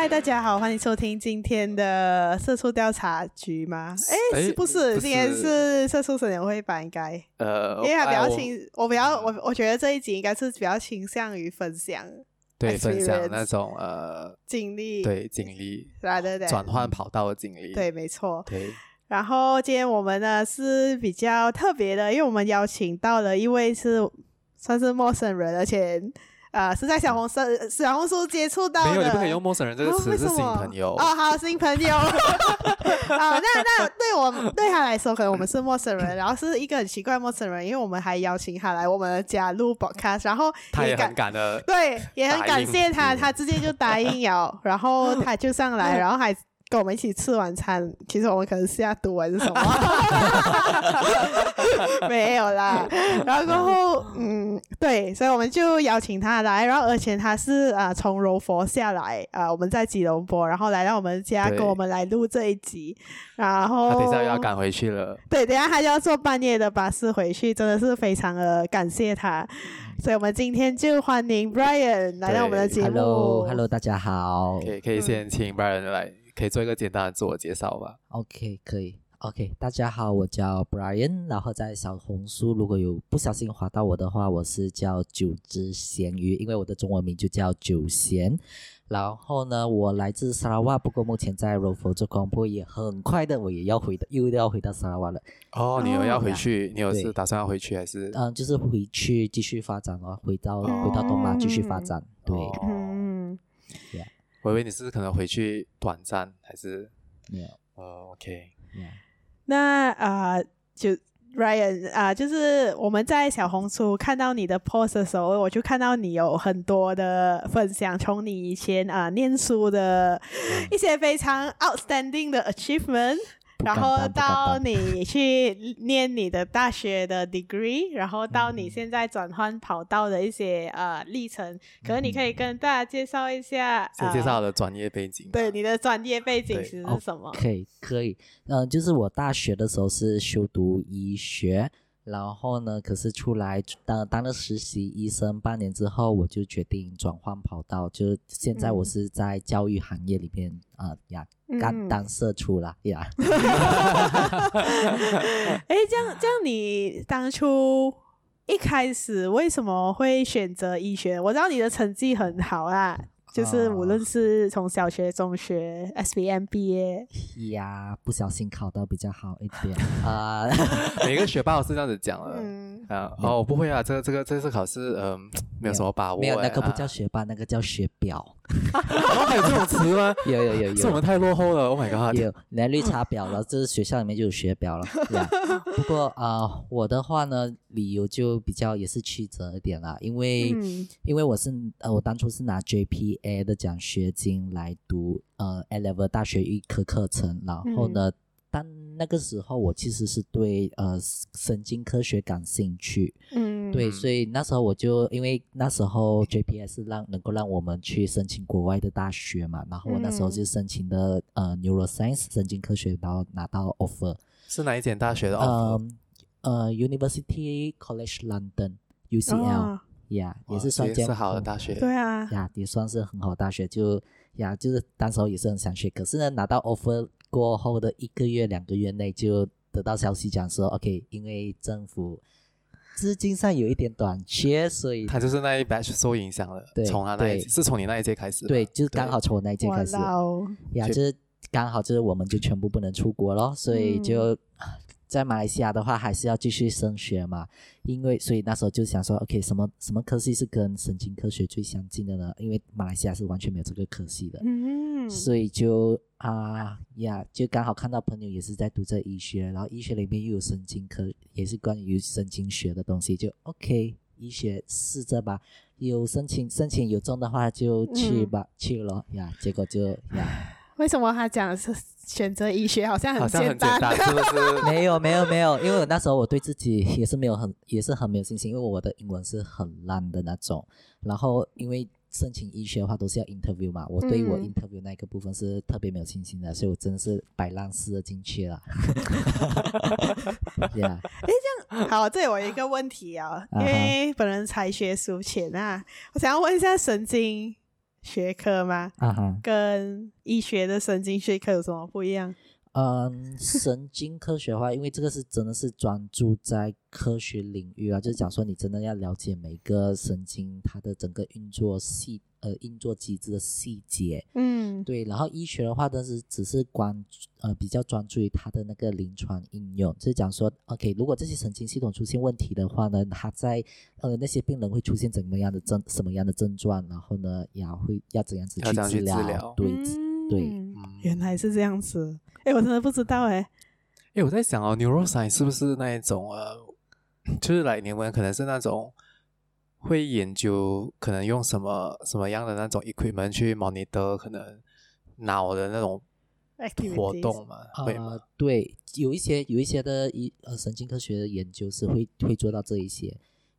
嗨，大家好，欢迎收听今天的社畜调查局吗？哎，是不是？今天是社畜审研会吧？应该呃，因为他比较倾，我，我比较我我觉得这一集应该是比较倾向于分享，对，分享那种呃经历，对经历，对对对，转换跑道的经历，对，没错，对。然后今天我们呢是比较特别的，因为我们邀请到了一位是算是陌生人，而且。啊、呃，是在小红书小红书接触到的。没有，你不可以用陌生人这个词，是新朋友。哦，好，新朋友。啊，那那对我对他来说，可能我们是陌生人，然后是一个很奇怪陌生人，因为我们还邀请他来我们家录 podcast，然后他也很感的，对，也很感谢他，他直接就答应了，然后他就上来，然后还。跟我们一起吃晚餐，其实我们可能是要读还是什么？没有啦。然后，嗯，对，所以我们就邀请他来，然后而且他是啊、呃、从柔佛下来啊、呃，我们在吉隆坡，然后来到我们家跟我们来录这一集。然后，他等一下又要赶回去了。对，等一下他就要坐半夜的巴士回去，真的是非常的感谢他。所以我们今天就欢迎 Brian 来到我们的节目。Hello，Hello，大家好。可以可以先请 Brian 来。可以做一个简单的自我介绍吧？OK，可以。OK，大家好，我叫 Brian，然后在小红书如果有不小心划到我的话，我是叫九只咸鱼，因为我的中文名就叫九咸。然后呢，我来自沙拉瓦，不过目前在柔佛做广播，也很快的我也要回的，又要回到沙拉瓦了。哦，你有要回去？你有是打算要回去还是？嗯，就是回去继续发展哦，回到、嗯、回到东马继续发展。对，嗯。我以为你是可能回去短暂，还是没有？呃，OK。那啊、呃，就 Ryan 啊、呃，就是我们在小红书看到你的 post 的时候，我就看到你有很多的分享，从你以前啊、呃、念书的一些非常 outstanding 的 achievement。然后到你去念你的大学的 degree，然后到你现在转换跑道的一些呃历程，可能你可以跟大家介绍一下。先介绍我的专业背景。对，你的专业背景是什么？可以，可以。嗯、呃，就是我大学的时候是修读医学。然后呢，可是出来当当了实习医生半年之后，我就决定转换跑道，就是现在我是在教育行业里面啊、呀，刚当社畜了呀。哎，这样这样，你当初一开始为什么会选择医学？我知道你的成绩很好啊。就是无论是从小学、中学、SBM 毕业呀，不小心考到比较好一点啊。每个学霸都是这样子讲的。嗯啊，哦，不会啊，这个这个这次考试，嗯，没有什么把握。没有那个不叫学霸，那个叫学婊。还有这种词吗？有有有有。是我们太落后了。Oh my god！有来绿茶婊了，这是学校里面就有学表了。不过啊，我的话呢，理由就比较也是曲折一点啦，因为因为我是呃，我当初是拿 JPA 的奖学金来读呃 A Level 大学预科课程，然后呢。但那个时候我其实是对呃神经科学感兴趣，嗯，对，所以那时候我就因为那时候 JPS 让能够让我们去申请国外的大学嘛，然后我那时候就申请的呃 Neuroscience 神经科学，然后拿到 offer。是哪一间大学的 offer？呃，呃 University College London UCL，呀，也是算间是好的大学，对啊，呀，也算是很好的大学，就呀，就是当时候也是很想去，可是呢拿到 offer。过后的一个月、两个月内就得到消息讲说，OK，因为政府资金上有一点短缺，所以他就是那一 batch 受影响了。对，从他那一是从你那一届开始。对，就是刚好从我那一届开始。呀，就是刚好就是我们就全部不能出国咯，所以就。嗯在马来西亚的话，还是要继续升学嘛，因为所以那时候就想说，OK，什么什么科系是跟神经科学最相近的呢？因为马来西亚是完全没有这个科系的，嗯，所以就啊呀，就刚好看到朋友也是在读这医学，然后医学里面又有神经科，也是关于神经学的东西，就 OK，医学试着吧，有申请申请有中的话就去吧，嗯、去了呀，结果就呀。为什么他讲的是选择医学好像很简单？单是不是？没有没有没有，因为那时候我对自己也是没有很也是很没有信心，因为我的英文是很烂的那种。然后因为申请医学的话都是要 interview 嘛，我对于我 interview 那个部分是特别没有信心的，嗯、所以我真的是摆烂式的进去了。对啊，哎，这样好，这里我有一个问题 啊，因为本人才学术浅啊，我想要问一下神经。学科吗？啊哈，跟医学的神经学科有什么不一样？嗯，神经科学的话，因为这个是真的是专注在科学领域啊，就是讲说你真的要了解每个神经它的整个运作细呃运作机制的细节，嗯，对。然后医学的话，但是只是关呃比较专注于它的那个临床应用，就是讲说，OK，如果这些神经系统出现问题的话呢，它在呃那些病人会出现怎么样的症什么样的症状，然后呢也会要怎样子去治疗，对、嗯、对，原来是这样子。哎，我真的不知道哎。哎，我在想哦，neuroscience 是不是那一种呃，就是来你们可能是那种会研究，可能用什么什么样的那种 equipment 去 monitor 可能脑的那种活动嘛？会吗？呃，对，有一些有一些的一呃神经科学的研究是会会做到这一些。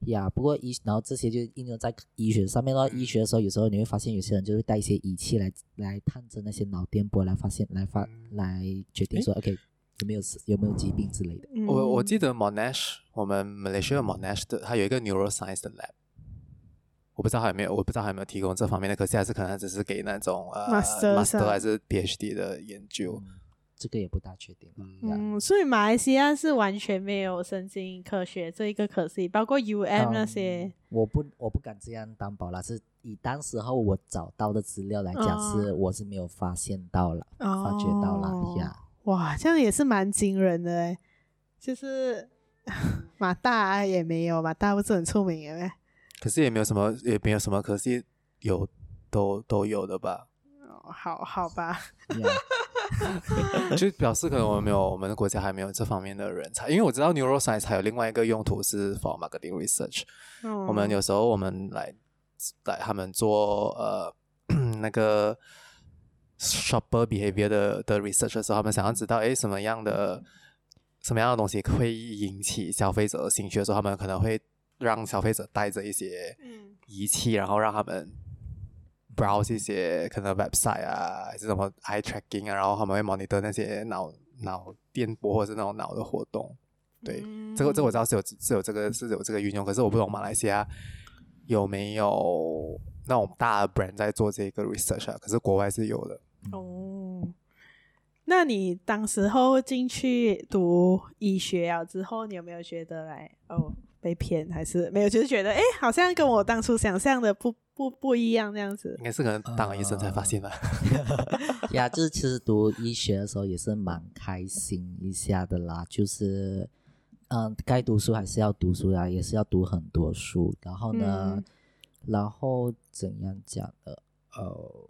呀，不过医然后这些就应用在医学上面咯。医学的时候，有时候你会发现有些人就会带一些仪器来来探测那些脑电波，来发现来发来决定说，OK 有没有有没有疾病之类的。我我记得 Monash，我们 Malaysia Monash 的，它有一个 neuroscience 的 lab，我不知道还有没有，我不知道还有没有提供这方面的，可是还是可能只是给那种呃 master, master 还是 PhD 的研究。嗯这个也不大确定。嗯，所以马来西亚是完全没有神经科学这一个科系，包括 UM 那些。嗯、我不，我不敢这样担保啦，是以当时候我找到的资料来讲，是、哦、我是没有发现到了，哦、发觉到了呀。哇，这样也是蛮惊人的哎，就是 马大也没有，马大不是很出名诶。可是也没有什么，也没有什么可惜有都都有的吧？哦，好好吧。Yeah. 就表示可能我们没有，我们的国家还没有这方面的人才。因为我知道 neuroscience 还有另外一个用途是 for marketing research。嗯，我们有时候我们来来他们做呃 那个 shopper behavior 的的 research 的时候，他们想要知道哎什么样的什么样的东西会引起消费者的兴趣的时候，他们可能会让消费者带着一些仪器，然后让他们。Browse 一些可能 website 啊，还是什么 eye tracking 啊，然后他们会 monitor 那些脑脑电波或者是那种脑的活动。对，嗯、这个这个我知道是有是有这个是有这个运用，可是我不懂马来西亚有没有那种大的 brand 在做这个 research 啊？可是国外是有的。哦，那你当时候进去读医学啊之后，你有没有觉得来哦被骗，还是没有？就是觉得哎，好像跟我当初想象的不。不不一样，这样子应该是可能当了医生才发现吧。呀，就是其实读医学的时候也是蛮开心一下的啦。就是，嗯，该读书还是要读书呀，也是要读很多书。然后呢，嗯、然后怎样讲的？哦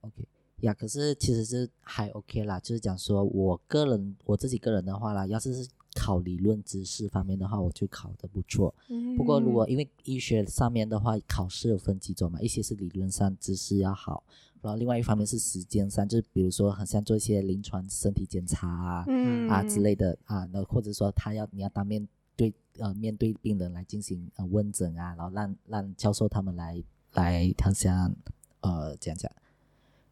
，OK，呀，可是其实是还 OK 啦。就是讲说我个人我自己个人的话啦，要是是。考理论知识方面的话，我就考的不错。嗯、不过如果因为医学上面的话，考试有分几种嘛，一些是理论上知识要好，然后另外一方面是时间上，就是比如说很像做一些临床身体检查啊、嗯、啊之类的啊，那或者说他要你要当面对呃面对病人来进行呃问诊啊，然后让让教授他们来来他想呃讲讲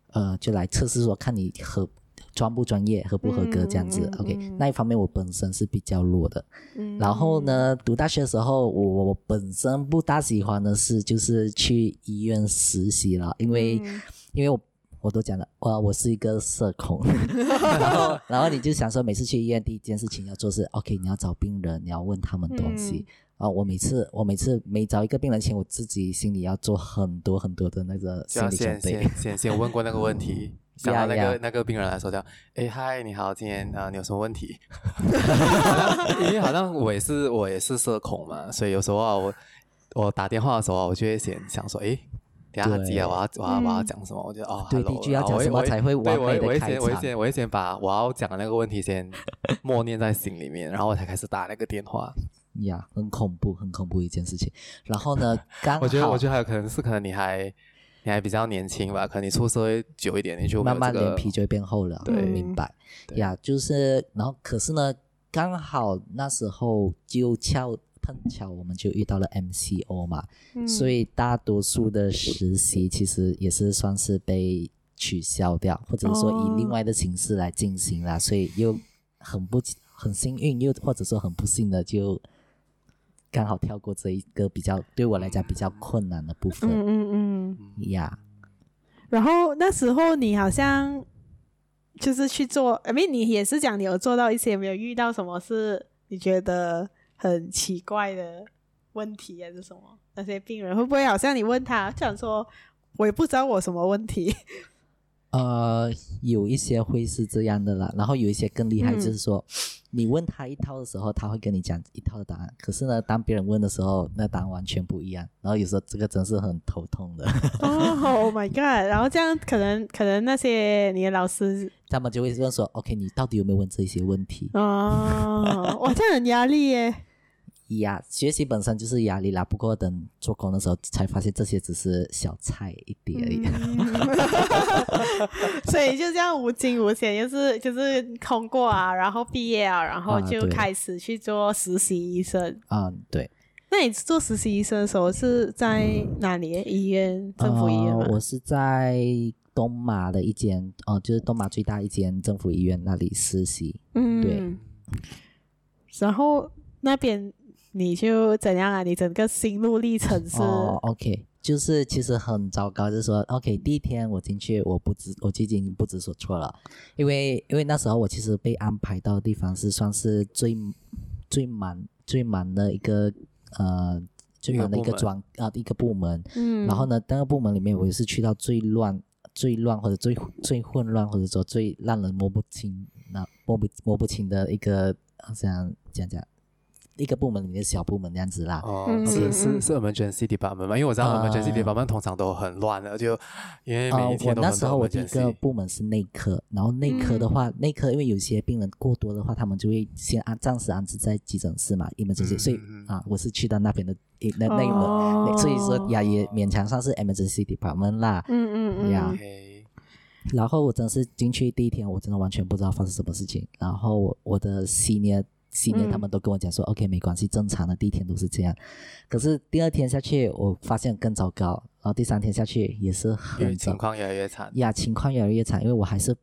呃就来测试说看你和。专不专业，合不合格这样子、嗯、，OK，那一方面我本身是比较弱的。嗯、然后呢，读大学的时候，我我本身不大喜欢的是就是去医院实习了，因为、嗯、因为我我都讲了，哇我是一个社恐，然后然后你就想说，每次去医院第一件事情要做是，OK，你要找病人，你要问他们东西。啊、嗯，我每次我每次每找一个病人前，我自己心里要做很多很多的那个心理准备。先先先问过那个问题。想到那个 yeah, yeah. 那个病人来说叫，哎嗨，你好，今天啊你有什么问题？因为好像我也是我也是社恐嘛，所以有时候啊我我打电话的时候啊，我就会先想说，哎，等下他急了，我要我要我要讲什么？我就哦，对，第一句要讲什么才会完美的开场？我我先我先把我要讲的那个问题先默念在心里面，然后我才开始打那个电话。呀，很恐怖，很恐怖一件事情。然后呢，刚我觉得我觉得还有可能是可能你还。你还比较年轻吧？可能你出社会久一点，你就、这个、慢慢脸皮就会变厚了。对，明白。呀，yeah, 就是，然后可是呢，刚好那时候就巧碰巧，我们就遇到了 MCO 嘛，嗯、所以大多数的实习其实也是算是被取消掉，或者说以另外的形式来进行啦。哦、所以又很不很幸运，又或者说很不幸的就。刚好跳过这一个比较对我来讲比较困难的部分。嗯嗯嗯呀。然后那时候你好像就是去做，因为你也是讲你有做到一些，没有遇到什么是你觉得很奇怪的问题还是什么？那些病人会不会好像你问他，想说我也不知道我什么问题？呃，有一些会是这样的啦，然后有一些更厉害，就是说、嗯、你问他一套的时候，他会跟你讲一套的答案。可是呢，当别人问的时候，那答案完全不一样。然后有时候这个真是很头痛的。哦、oh,，Oh my god！然后这样可能可能那些你的老师，他们就会问说：“OK，你到底有没有问这些问题？”哦，哇，这样很压力耶。压学习本身就是压力啦，不过等做工的时候才发现这些只是小菜一碟而已。嗯、所以就这样无惊无险，就是就是通过啊，然后毕业啊，然后就开始去做实习医生。嗯，对。那你做实习医生的时候是在哪里？医院？政府医院吗？呃、我是在东马的一间哦、呃，就是东马最大一间政府医院那里实习。嗯，对。然后那边。你就怎样啊？你整个心路历程是？哦，OK，就是其实很糟糕，就是说，OK，第一天我进去，我不知我就已经不知所措了，因为因为那时候我其实被安排到的地方是算是最最忙最忙的一个呃最忙的一个专啊一个部门，嗯，然后呢，那个部门里面我也是去到最乱最乱或者最最混乱或者说最让人摸不清那摸不摸不清的一个好像讲讲。一个部门里面的小部门这样子啦，哦，是是是 emergency department 嘛？因为我知道 emergency department 通常都很乱的，就因为每一天都很多 emergency。我那时候我第一个部门是内科，然后内科的话，内科因为有些病人过多的话，他们就会先安暂时安置在急诊室嘛，emergency。所以啊，我是去到那边的那那个，所以说呀也勉强算是 emergency department 啦。嗯嗯嗯。呀，然后我真的是进去第一天，我真的完全不知道发生什么事情，然后我我的 senior。几年他们都跟我讲说、嗯、，OK，没关系，正常的第一天都是这样。可是第二天下去，我发现更糟糕。然后第三天下去也是很情况越来越惨。呀，情况越来越惨，因为我还是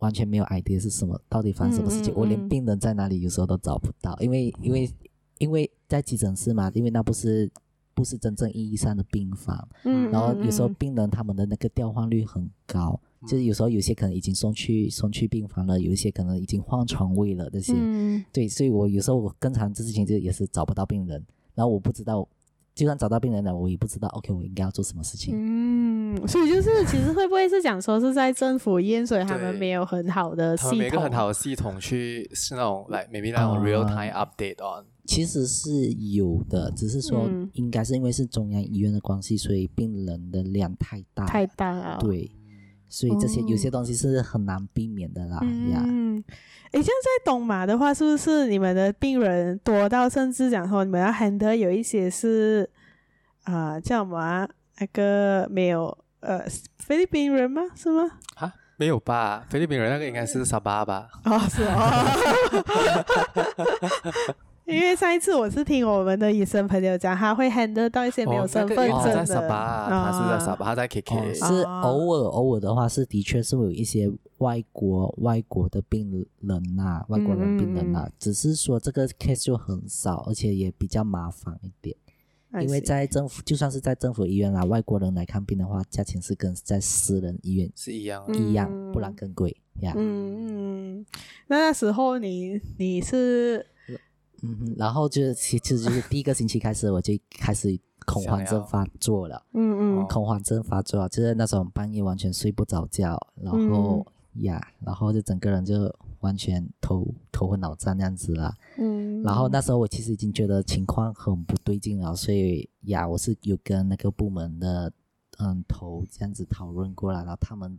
完全没有 idea 是什么，到底发生什么事情。嗯嗯嗯、我连病人在哪里有时候都找不到，因为因为因为在急诊室嘛，因为那不是不是真正意义上的病房。然后有时候病人他们的那个调换率很高。就是有时候有些可能已经送去送去病房了，有一些可能已经换床位了这些，嗯、对，所以我有时候我更常这事情就也是找不到病人，然后我不知道，就算找到病人了，我也不知道，OK，我应该要做什么事情。嗯，所以就是其实会不会是讲说是在政府医院，所以他们没有很好的系统，没有很好的系统去是那种来、like、maybe 那种 real time update on，、嗯、其实是有的，只是说应该是因为是中央医院的关系，所以病人的量太大，太大了，对。所以这些有些东西是很难避免的啦。嗯，诶，像在东马的话，是不是你们的病人多到甚至讲说你们要 handle 有一些是啊、呃、叫什么那个没有呃菲律宾人吗？是吗？啊，没有吧？菲律宾人那个应该是沙巴吧？哦，是哦。因为上一次我是听我们的医生朋友讲，他会 handle 到一些没有身份证的。哦，在沙巴，他是在沙巴，他在 KK。是偶尔偶尔的话，是的确是会有一些外国外国的病人呐、啊，外国人病人呐、啊，只是说这个 case 就很少，而且也比较麻烦一点。因为在政府，就算是在政府医院啦，外国人来看病的话，价钱是跟在私人医院是一样一样，不然更贵呀。嗯嗯，那那时候你你是？嗯，然后就是其实就是第一个星期开始，我就开始恐慌症发作了。嗯嗯，恐慌症发作，就是那种半夜完全睡不着觉，然后、嗯、呀，然后就整个人就完全头头昏脑胀那样子了。嗯，然后那时候我其实已经觉得情况很不对劲了，所以呀，我是有跟那个部门的嗯头这样子讨论过了，然后他们。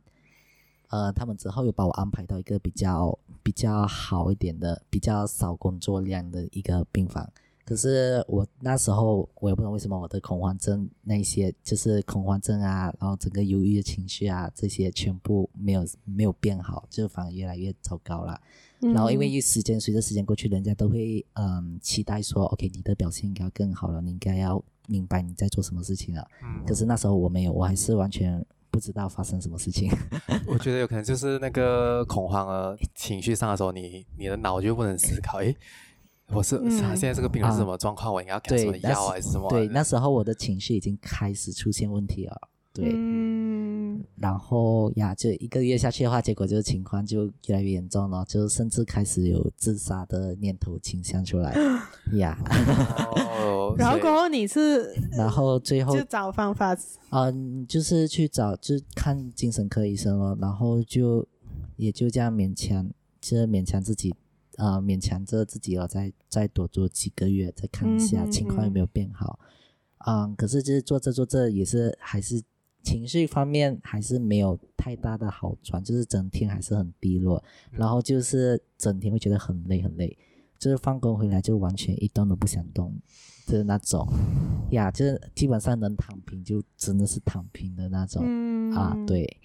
呃，他们之后又把我安排到一个比较比较好一点的、比较少工作量的一个病房。可是我那时候我也不知道为什么我的恐慌症那些就是恐慌症啊，然后整个忧郁的情绪啊这些全部没有没有变好，就反而越来越糟糕了。嗯、然后因为一时间随着时间过去，人家都会嗯期待说，OK，你的表现应该要更好了，你应该要明白你在做什么事情了。嗯、可是那时候我没有，我还是完全。不知道发生什么事情，我觉得有可能就是那个恐慌啊情绪上的时候，你你的脑就不能思考，诶，我是他现在这个病人是什么状况？我应该要给什么药还是什么？对，那时候我的情绪已经开始出现问题了。对，嗯，然后呀，就一个月下去的话，结果就是情况就越来越严重了，就甚至开始有自杀的念头倾向出来，呀。然后过后你是，然后最后就找方法，嗯，就是去找，就看精神科医生了，然后就也就这样勉强，就勉强自己，啊、呃，勉强着自己了，再再多做几个月，再看一下情况有没有变好，嗯，嗯，可是就是做着做着也是还是。情绪方面还是没有太大的好转，就是整天还是很低落，然后就是整天会觉得很累很累，就是放工回来就完全一动都不想动，就是那种呀，就是基本上能躺平就真的是躺平的那种、嗯、啊，对。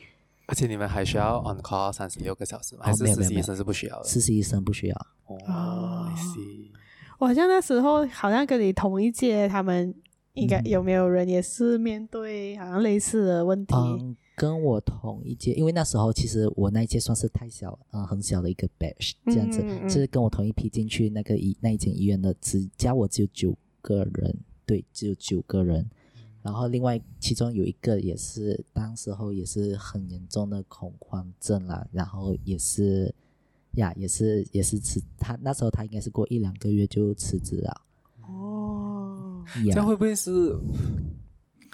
而且你们还需要 on call 三十六个小时吗？还是实习医生是不需要的？实习医生不需要。哦、see。我好像那时候好像跟你同一届，他们。应该有没有人也是面对好像类似的问题？嗯，跟我同一届，因为那时候其实我那一届算是太小，嗯，很小的一个 batch 这样子，嗯嗯、就是跟我同一批进去那个医那一间医院的，只加我只有九个人，对，只有九个人。然后另外其中有一个也是当时候也是很严重的恐慌症啦，然后也是呀，也是也是辞他那时候他应该是过一两个月就辞职了。这样会不会是？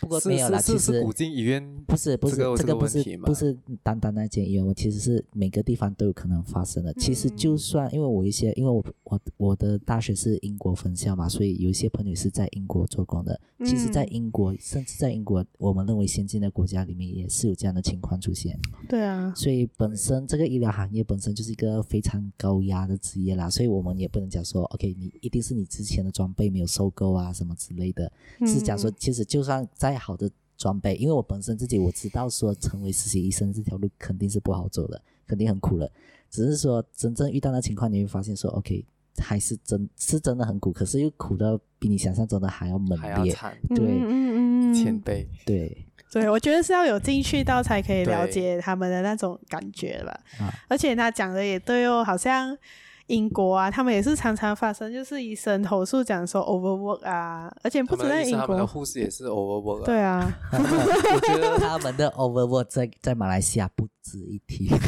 不过没有啦，其实古晋医院不是不是这个不是不是单单那间医院，我其实是每个地方都有可能发生的。其实就算因为我一些，因为我我我的大学是英国分校嘛，所以有一些朋友是在英国做工的。其实，在英国，甚至在英国，我们认为先进的国家里面，也是有这样的情况出现。对啊，所以本身这个医疗行业本身就是一个非常高压的职业啦，所以我们也不能讲说，OK，你一定是你之前的装备没有收购啊什么之类的，是讲说，其实就算在再好的装备，因为我本身自己我知道说成为实习医生这条路肯定是不好走的，肯定很苦的。只是说真正遇到那情况，你会发现说，OK，还是真是真的很苦，可是又苦到比你想象中的还要猛烈，对，嗯嗯千倍，对，对，我觉得是要有进去到才可以了解他们的那种感觉吧。而且他讲的也对哦，好像。英国啊，他们也是常常发生，就是医生投诉讲说 overwork 啊，而且不止在英国，他们的护士也是 overwork 啊。对啊，我觉得他们的 overwork 在在马来西亚不值一提。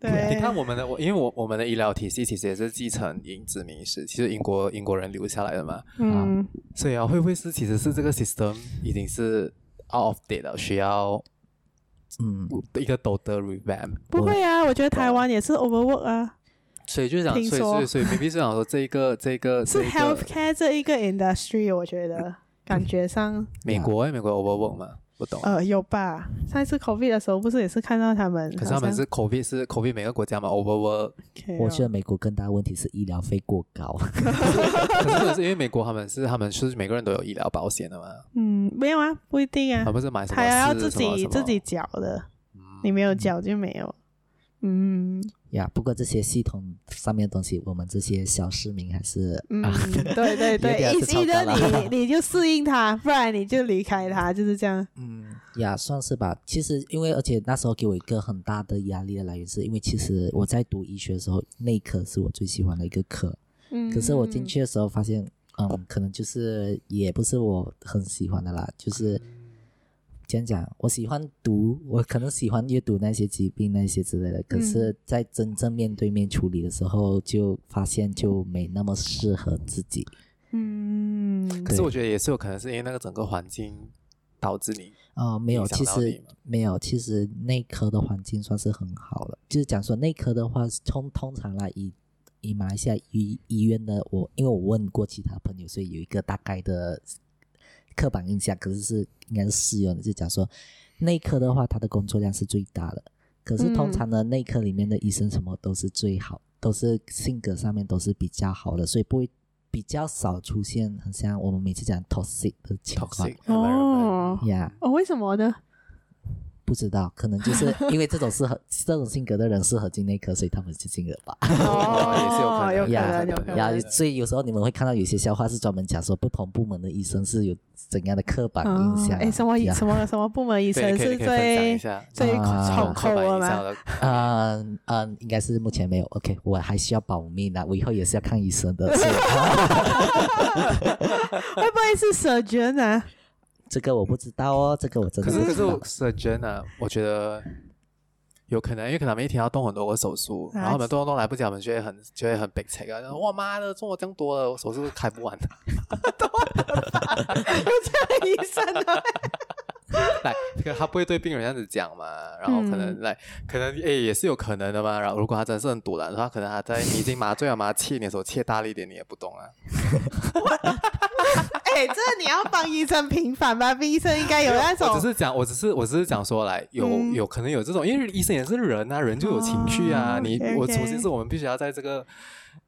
对，你看我们的，我因为我我们的医疗体系其实也是继承英殖民史，其实英国英国人留下来的嘛。嗯，所以啊，会不会是其实是这个 system 已经是 out of date 了，需要？嗯，一个道德 revamp 不会啊，我觉得台湾也是 overwork 啊，所以就想，所以所以所以 maybe 是想说这一个这一个是 healthcare 这一个 industry，我觉得感觉上美国美国 overwork 嘛，不懂。呃有吧？上一次 COVID 的时候不是也是看到他们，可是他们是 COVID 是 COVID 每个国家嘛 overwork，我觉得美国更大问题是医疗费过高，可是是因为美国他们是他们是每个人都有医疗保险的嘛，嗯，没有啊，不一定啊，他不是买什么还要自己自己缴的。你没有缴就没有，嗯呀。Yeah, 不过这些系统上面的东西，我们这些小市民还是嗯，对对对，一记得你 你就适应它，不然你就离开它，就是这样。嗯呀，算是吧。其实因为而且那时候给我一个很大的压力的来源，是因为其实我在读医学的时候，内科是我最喜欢的一个科。嗯。可是我进去的时候发现，嗯，可能就是也不是我很喜欢的啦，就是。这样讲，我喜欢读，我可能喜欢阅读那些疾病那些之类的，可是，在真正面对面处理的时候，就发现就没那么适合自己。嗯，可是我觉得也是有可能是因为那个整个环境导致你。哦，没有，其实没有，其实内科的环境算是很好了。就是讲说内科的话，通通常来以以马来西亚医医院的我，因为我问过其他朋友，所以有一个大概的。刻板印象，可是是应该是适用的。就讲说，内科的话，他的工作量是最大的。可是通常呢，内科里面的医生什么都是最好，都是性格上面都是比较好的，所以不会比较少出现很像我们每次讲 toxic 的情况。哦，呀，哦，为什么呢？不知道，可能就是 因为这种适合这种性格的人适合进内科，所以他们就进了吧。哦，也是有可能，有可能，有可能。呀，所以有时候你们会看到有些笑话是专门讲说不同部门的医生是有怎样的刻板印象。哎，什么什么什么部门医生是最最重口的吗？嗯嗯，应该是目前没有。OK，我还需要保密呢，我以后也是要看医生的。会不会是 surgeon 啊？这个我不知道哦，这个我真的不知道。可是可是 surgeon 啊，我觉得有可能，因为可能他们一天要动很多个手术，啊、然后我们动动来不及，我们就会很就会很悲催啊！我妈的，做我这样多了，我手术开不完的。多？有这样医生的？来，可他不会对病人这样子讲嘛？然后可能来，嗯、可能诶也是有可能的嘛。然后如果他真的是很赌烂的话，可能他在你已经麻醉了嘛，切你的时候切大力一点，你也不懂啊。哎，这你要帮医生平反吧？医生应该有那种。我只是讲，我只是我只是讲说来，有有可能有这种，因为医生也是人啊，人就有情绪啊。你我首先是我们必须要在这个。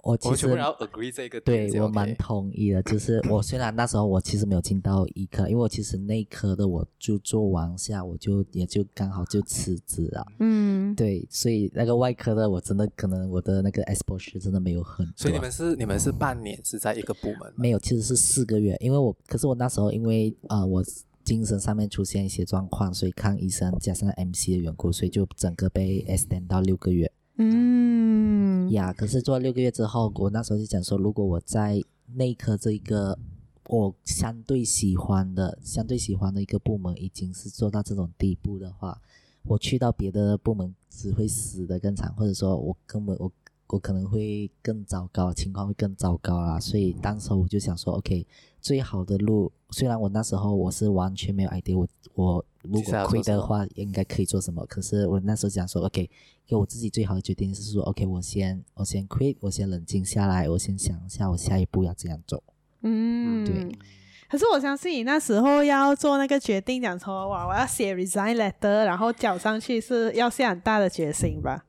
我其实要 agree 这个，对我蛮同意的。就是 我虽然那时候我其实没有进到医科，因为我其实内科的我就做完下，我就也就刚好就辞职了。嗯，对，所以那个外科的我真的可能我的那个 exposure 真的没有很多。所以你们是你们是半年是在一个部门？没有，其实是四个月。因为我可是我那时候因为呃我精神上面出现一些状况，所以看医生加上 MC 的缘故，所以就整个被 extend 到六个月。嗯呀，可是做了六个月之后，我那时候就讲说，如果我在内科这一个我相对喜欢的、相对喜欢的一个部门已经是做到这种地步的话，我去到别的部门只会死得更惨，或者说我根本我我可能会更糟糕，情况会更糟糕啦。所以当时我就想说，OK，最好的路，虽然我那时候我是完全没有 idea，我我如果亏的话应该可以做什么，可是我那时候想说，OK。给我自己最好的决定是说，OK，我先我先 quit，我先冷静下来，我先想一下我下一步要怎样走。嗯，对。可是我相信你那时候要做那个决定，讲说哇，我要写 resign letter，然后交上去是要下很大的决心吧？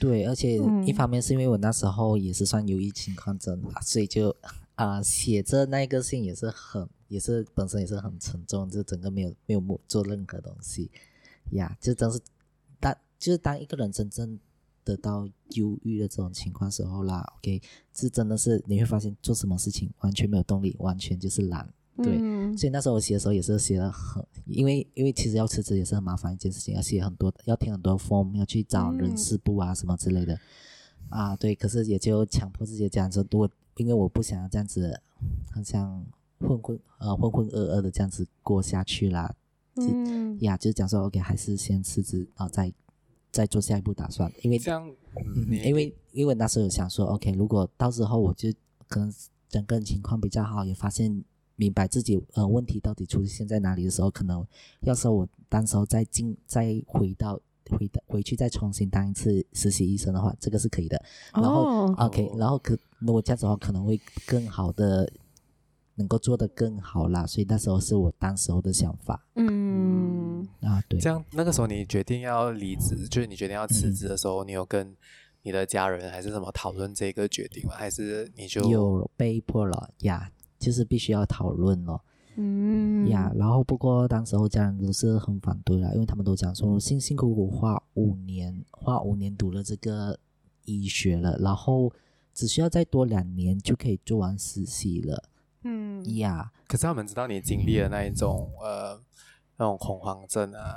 对，而且一方面是因为我那时候也是算忧郁情况症嘛，所以就啊、呃、写着那个信也是很也是本身也是很沉重，就整个没有没有做任何东西呀，就真是当。就是当一个人真正得到忧郁的这种情况时候啦，OK，这真的是你会发现做什么事情完全没有动力，完全就是懒，对。嗯、所以那时候我写的时候也是写的很，因为因为其实要辞职也是很麻烦一件事情，要写很多，要填很多 form，要去找人事部啊什么之类的，嗯、啊，对。可是也就强迫自己这样子，多，因为我不想要这样子，好像混混呃浑浑噩噩的这样子过下去啦。嗯。呀，就是讲说 OK，还是先辞职，然后再。再做下一步打算，因为这样，嗯，因为因为那时候有想说，OK，如果到时候我就可能整个人情况比较好，也发现明白自己呃问题到底出现在哪里的时候，可能要说我当时候再进再回到回到回去再重新当一次实习医生的话，这个是可以的。然后、哦、OK，然后可如果这样子的话，可能会更好的。能够做得更好啦，所以那时候是我当时候的想法。嗯啊，对。这样那个时候你决定要离职，就是你决定要辞职的时候，嗯、你有跟你的家人还是什么讨论这个决定吗？还是你就有被迫了呀？就是必须要讨论了。嗯呀，然后不过当时候家人都是很反对了，因为他们都讲说辛辛苦苦花五年，花五年读了这个医学了，然后只需要再多两年就可以做完实习了。嗯。呀，yeah, 可是他们知道你经历了那一种、嗯、呃那种恐慌症啊，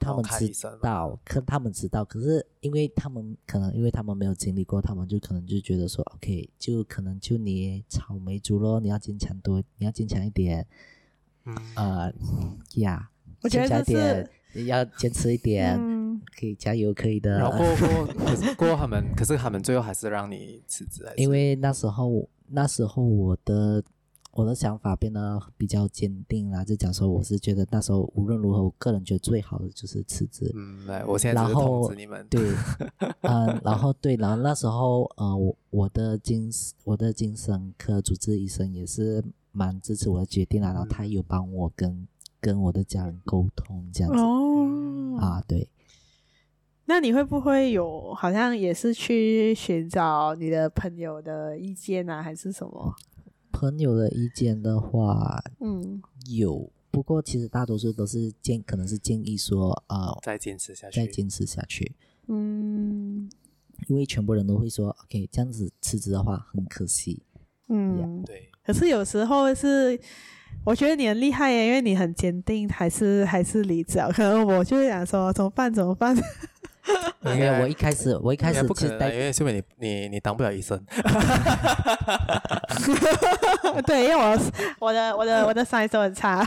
他们知道，可他们知道，可是因为他们可能因为他们没有经历过，他们就可能就觉得说，OK，就可能就你草莓族咯，你要坚强多，你要坚强一点，嗯。呃呀，yeah, 我觉得坚强一点，要坚持一点，嗯、可以加油，可以的。然后过过可是过他们，可是他们最后还是让你辞职，因为那时候那时候我的。我的想法变得比较坚定啦，就讲说我是觉得那时候无论如何，我个人觉得最好的就是辞职。嗯，来，我现在只是通知你们。对，嗯，然后对，然后那时候呃，我我的精我的精神科主治医生也是蛮支持我的决定啦，然后他有帮我跟跟我的家人沟通这样子。哦。啊，对。那你会不会有好像也是去寻找你的朋友的意见啊，还是什么？朋友的意见的话，嗯，有，不过其实大多数都是建，可能是建议说，呃，再坚持下去，再坚持下去。嗯，因为全部人都会说，OK，这样子辞职的话很可惜。嗯.对。可是有时候是，我觉得你很厉害耶，因为你很坚定，还是还是离职。可能我就想说，怎么办？怎么办？因为我一开始，我一开始不可能，因为秀美你你你当不了医生。对，因为我我的我的我的 size 都很差。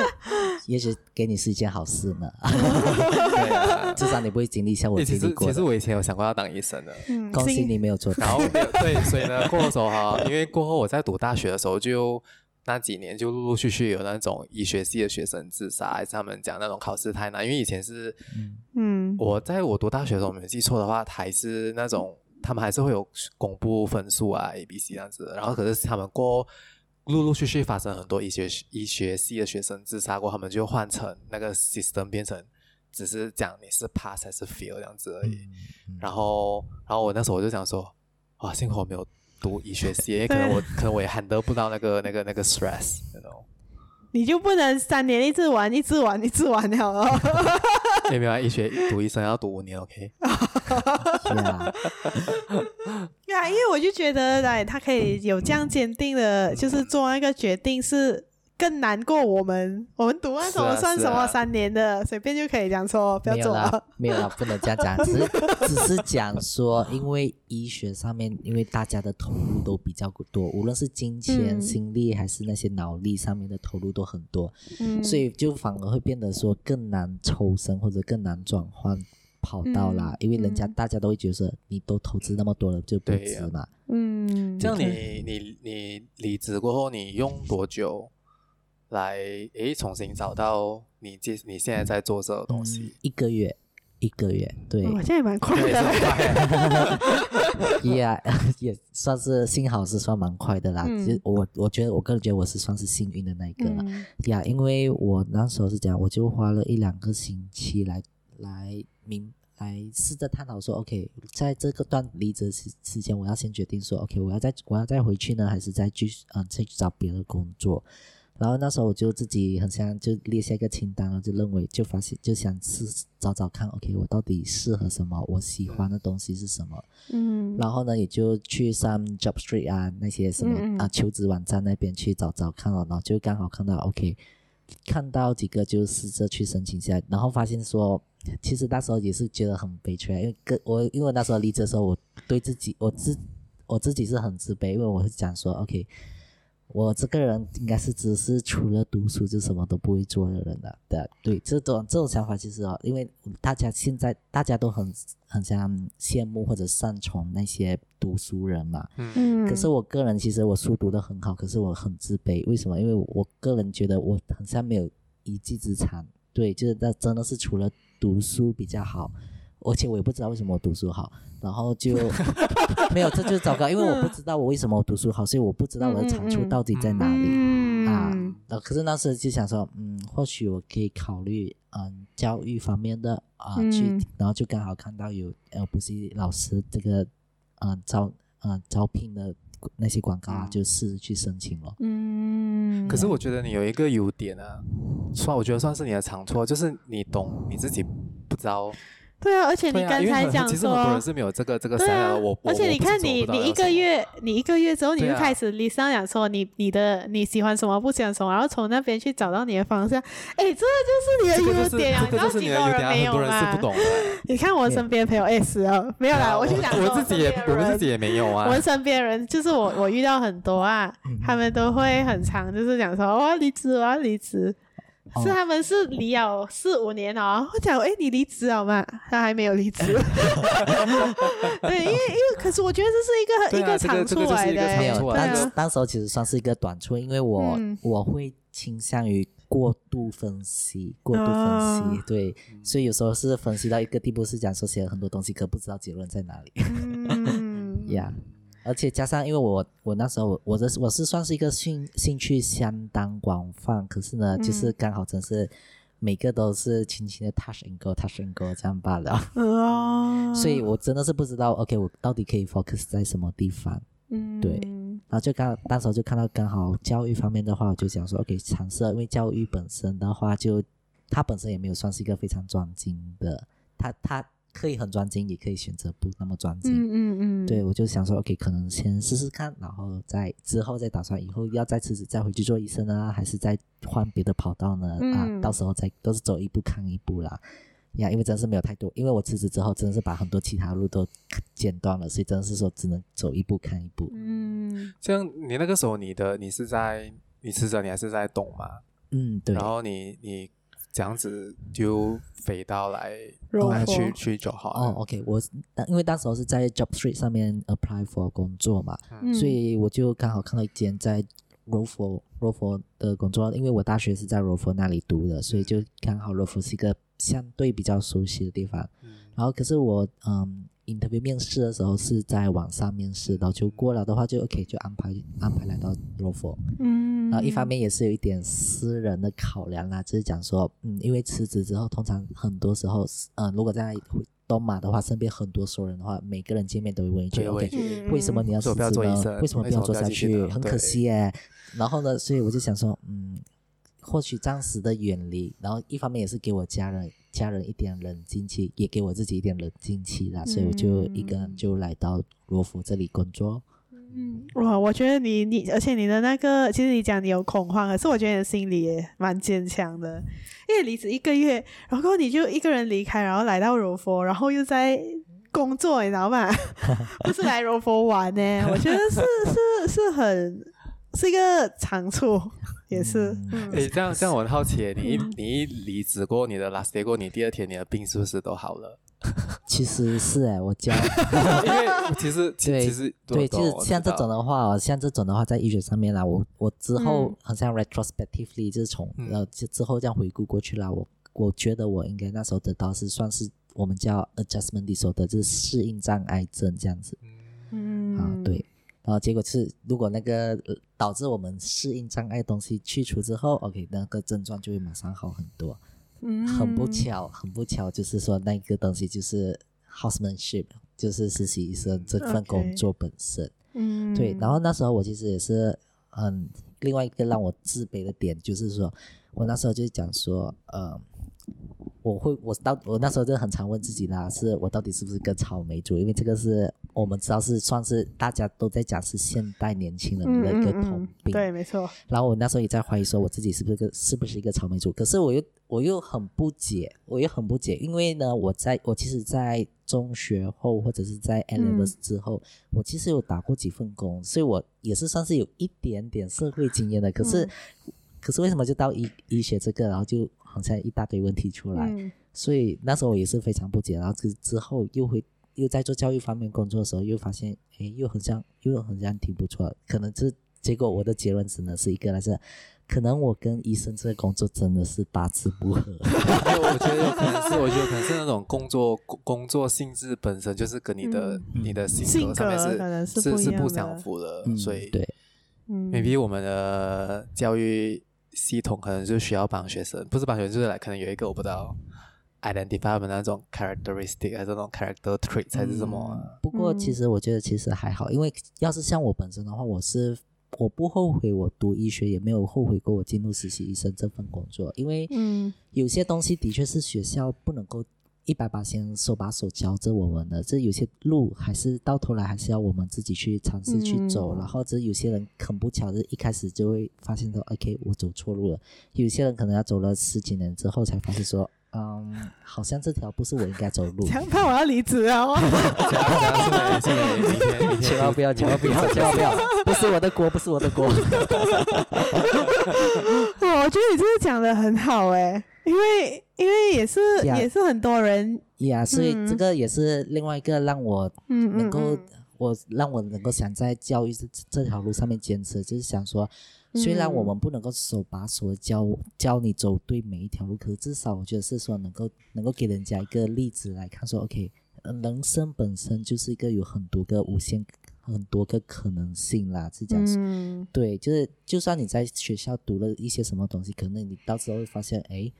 也许给你是一件好事呢。对啊，至少你不会经历像我经历过。其实我以前有想过要当医生的，嗯、恭喜你没有做到。然后对，所以呢，过的时候哈，因为过后我在读大学的时候就。那几年就陆陆续续有那种医学系的学生自杀，还是他们讲那种考试太难。因为以前是，嗯，我在我读大学的时候，我没记错的话，还是那种他们还是会有公布分数啊，A、B、C 这样子。然后可是他们过陆陆续续发生很多医学医学系的学生自杀过，他们就换成那个 system 变成只是讲你是 pass 还是 fail 这样子而已。然后，然后我那时候我就想说，哇，幸好我没有。读医学系，因为可能我可能我也 handle 不到那个那个那个 stress，那种。你就不能三年一直玩，一直玩，一直玩了哦。没有没有，医学读医生要读五年，OK？是啊。对啊，因为我就觉得，哎他可以有这样坚定的，就是做那个决定是。更难过我们，我们读那什么算什么三年的，随、便就可以讲说不要做了，没有了，不能这样讲，只是只是讲说，因为医学上面，因为大家的投入都比较多，无论是金钱、嗯、心力还是那些脑力上面的投入都很多，嗯，所以就反而会变得说更难抽身或者更难转换跑道啦，嗯、因为人家大家都会觉得你都投资那么多了就不值嘛，嗯，这样你你你离职过后你用多久？来，诶，重新找到你这你现在在做这个东西，嗯、一个月，一个月，对，我现在蛮快的，也、yeah, 也算是幸好是算蛮快的啦。嗯、其实我我觉得我个人觉得我是算是幸运的那一个了，呀、嗯，yeah, 因为我那时候是这样，我就花了一两个星期来来明来试着探讨说，OK，在这个段离职时时间，我要先决定说，OK，我要再我要再回去呢，还是再继续嗯再去找别的工作。然后那时候我就自己很像就列下一个清单，就认为就发现就想试找找看，OK，我到底适合什么，我喜欢的东西是什么。嗯。然后呢，也就去上 JobStreet 啊那些什么啊求职网站那边去找找看了，然后就刚好看到 OK，看到几个就试着去申请一下，然后发现说，其实那时候也是觉得很悲催，因为跟我因为那时候离职的时候，我对自己我自我自己是很自卑，因为我会讲说 OK。我这个人应该是只是除了读书就什么都不会做的人了，对对，这种这种想法其实哦，因为大家现在大家都很很像羡慕或者擅长那些读书人嘛，嗯，可是我个人其实我书读得很好，可是我很自卑，为什么？因为我个人觉得我很像没有一技之长，对，就是那真的是除了读书比较好。而且我也不知道为什么我读书好，然后就 没有，这就是糟糕，因为我不知道我为什么我读书好，所以我不知道我的长处到底在哪里、嗯、啊。可是那时候就想说，嗯，或许我可以考虑嗯教育方面的啊去，嗯、然后就刚好看到有呃补习老师这个嗯招嗯招聘的那些广告啊，就试着去申请了。嗯，可是我觉得你有一个优点啊，算我觉得算是你的长处，就是你懂你自己不知道。对啊，而且你刚才讲说，啊、其实很多人是没有这个这个想法的。我，而且你看你你一个月你一个月之后，你就开始你上讲说你你的你喜欢什么不喜欢什么，然后从那边去找到你的方向。哎，这就是你的优点啊！这个就是你的优点啊！很多人是不懂。你看我身边朋友也是啊，没有啦，我就讲我自己也我们自己也没有啊。我们身边人就是我我遇到很多啊，他们都会很长就是讲说我要离职，我要离职。是他们是离了四五年哦，我讲哎，你离职了吗？他还没有离职。对，因为因为可是我觉得这是一个、啊、一个长处来的，没有。当当时候其实算是一个短处，因为我、嗯、我会倾向于过度分析，过度分析，哦、对，所以有时候是分析到一个地步，是讲说写了很多东西，可不知道结论在哪里。嗯，呀。yeah. 而且加上，因为我我那时候我的我是算是一个兴兴趣相当广泛，可是呢，嗯、就是刚好真是每个都是轻轻的 touch and go，touch and go 这样罢了。啊，所以我真的是不知道，OK，我到底可以 focus 在什么地方？嗯，对，然后就刚当时就看到刚好教育方面的话，我就想说 OK 尝试，因为教育本身的话就，就他本身也没有算是一个非常专精的，他他可以很专精，也可以选择不那么专精。嗯嗯嗯。对，我就想说 OK，可能先试试看，然后再之后再打算以后要再辞职再回去做医生啊，还是再换别的跑道呢？嗯、啊，到时候再都是走一步看一步啦。呀，因为真的是没有太多，因为我辞职之后，真的是把很多其他路都剪断了，所以真的是说只能走一步看一步。嗯，这样你那个时候，你的你是在你辞职，你还是在懂吗？嗯，对。然后你你这样子就飞到来去去就好了。哦，OK，我因为当时候是在 Job Street 上面 apply for 工作嘛，嗯、所以我就刚好看到一间在 Rofor Rofor 的工作，因为我大学是在 Rofor 那里读的，所以就刚好 Rofor 是一个。相对比较熟悉的地方，嗯、然后可是我嗯，interview 面试的时候是在网上面试，然后就过了的话就 OK 就安排安排来到 Rofor，嗯，然后一方面也是有一点私人的考量啦，就是讲说，嗯，因为辞职之后，通常很多时候，嗯，如果在东马的话，身边很多熟人的话，每个人见面都会问一句，OK，嗯、为什么你要辞职呢？为什么不要做下去？很可惜耶。然后呢，所以我就想说，嗯。或许暂时的远离，然后一方面也是给我家人家人一点冷静期，也给我自己一点冷静期啦，嗯、所以我就一个人就来到罗浮这里工作。嗯，哇，我觉得你你，而且你的那个，其实你讲你有恐慌，可是我觉得你的心理也蛮坚强的，因为离职一个月，然后你就一个人离开，然后来到罗浮，然后又在工作，你知道吗？不是来罗浮玩呢，我觉得是是是很是一个长处。也是，诶、嗯。欸，这样 这样我很好奇，你一你一离职过，你的 last day 过，你第二天你的病是不是都好了？其实是哎，我教，因为其实 对其实对，其实像这种的话，像这种的话，在医学上面啦，我我之后好像 retrospectively 就是从呃之之后这样回顾过去啦，我我觉得我应该那时候得到是算是我们叫 adjustment disorder，就是适应障碍症这样子。嗯，啊对。然后结果是，如果那个导致我们适应障碍的东西去除之后，OK，那个症状就会马上好很多。嗯，很不巧，很不巧，就是说那个东西就是 housemanship，就是实习医生这份工作本身。嗯，对。然后那时候我其实也是，嗯，另外一个让我自卑的点就是说，我那时候就讲说，呃。我会，我到我那时候就很常问自己啦，是我到底是不是个草莓族？因为这个是我们知道是算是大家都在讲是现代年轻人的一个通病。嗯嗯嗯，对，没错。然后我那时候也在怀疑说我自己是不是个是不是一个草莓族？可是我又我又很不解，我又很不解，因为呢，我在我其实，在中学后或者是在 A levels 之后，嗯、我其实有打过几份工，所以我也是算是有一点点社会经验的。可是，嗯、可是为什么就到医医学这个，然后就？好像一大堆问题出来，嗯、所以那时候我也是非常不解。然后之之后又会又在做教育方面工作的时候，又发现诶，又很像又很像挺不错。可能这结果我的结论只能是一个，但是可能我跟医生这个工作真的是八字不合。我觉得有可能是，我觉得可能是那种工作工作性质本身就是跟你的、嗯、你的性格上面是是是不相符的，嗯、所以对，maybe 我们的教育。系统可能就需要帮学生，不是帮学生，就是来可能有一个我不知道，identify 他们那种 characteristic 还是那种 character trait 还是什么、啊嗯。不过其实我觉得其实还好，因为要是像我本身的话，我是我不后悔我读医学，也没有后悔过我进入实习医生这份工作，因为嗯，有些东西的确是学校不能够。一百把先手把手教着我们的，这有些路还是到头来还是要我们自己去尝试去走。嗯、然后这有些人很不巧，是一开始就会发现说，OK，我走错路了。有些人可能要走了十几年之后才发现说，嗯，好像这条不是我应该走的路。强迫我要离职啊！千万不要，千万不要，千万不要，不是我的锅，不是我的锅。我觉得你这个讲的很好哎、欸。因为因为也是也是很多人。呀所以这个也是另外一个让我能够、嗯嗯嗯、我让我能够想在教育这这条路上面坚持，就是想说，虽然我们不能够手把手的教教你走对每一条路，可是至少我觉得是说能够能够给人家一个例子来看说，说 OK，人生本身就是一个有很多个无限很多个可能性啦，是这样子。嗯、对，就是就算你在学校读了一些什么东西，可能你到时候会发现，哎。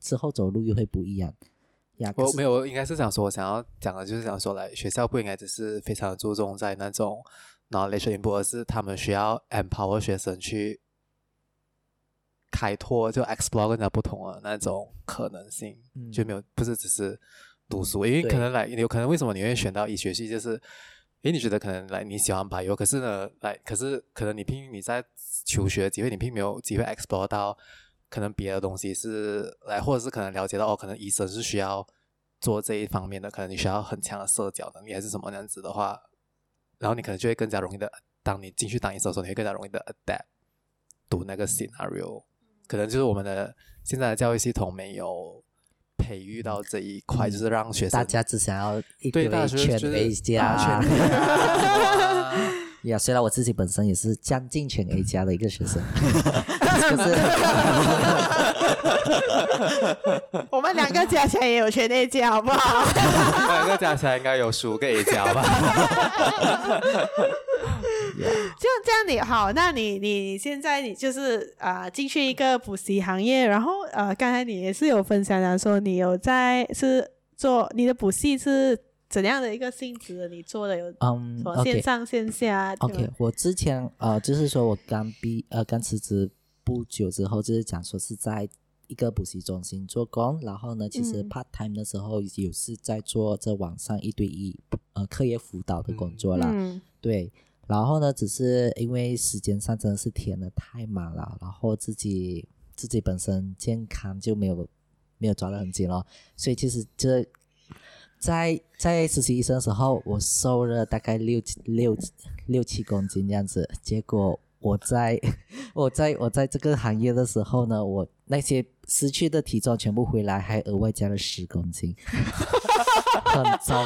之后走路又会不一样呀。我没有，应该是想说，我想要讲的就是想说，来学校不应该只是非常注重在那种 knowledge input，而是他们需要 empower 学生去开拓，就 explore 更加不同的那种可能性，嗯、就没有不是只是读书，因为可能来有可能为什么你会选到医学系，就是因为你觉得可能来你喜欢 bio，可是呢来可是可能你拼你在求学机会，你并没有机会 explore 到可能别的东西是来，或者是可能了解到哦，可能医生是需要做这一方面的，可能你需要很强的社交能力还是什么那样子的话。然后你可能就会更加容易的，当你进去当医生的时候，你会更加容易的 adapt 读那个 scenario，可能就是我们的现在的教育系统没有培育到这一块，嗯、就是让学生大家只想要一堆全 A 加。呀，虽然我自己本身也是将近全 A 加的一个学生，就是 我们两个加起来也有全 A 加，好不好？我们两个加起来应该有十五个 A 加吧？就这样你好，那你你现在你就是啊、呃、进去一个补习行业，然后呃刚才你也是有分享的说你有在是做你的补习是。怎样的一个性质？你做的有嗯，线上线下。OK，我之前呃，就是说我刚毕呃刚辞职不久之后，就是讲说是在一个补习中心做工，然后呢，其实 part time 的时候有是在做这网上一对一呃课业辅导的工作啦。嗯。对，然后呢，只是因为时间上真的是填的太满了，然后自己自己本身健康就没有没有抓得很紧了，所以其实这。在在实习医生的时候，我瘦了大概六六六七公斤这样子。结果我在 我在我在这个行业的时候呢，我那些失去的体重全部回来，还额外加了十公斤，很糟，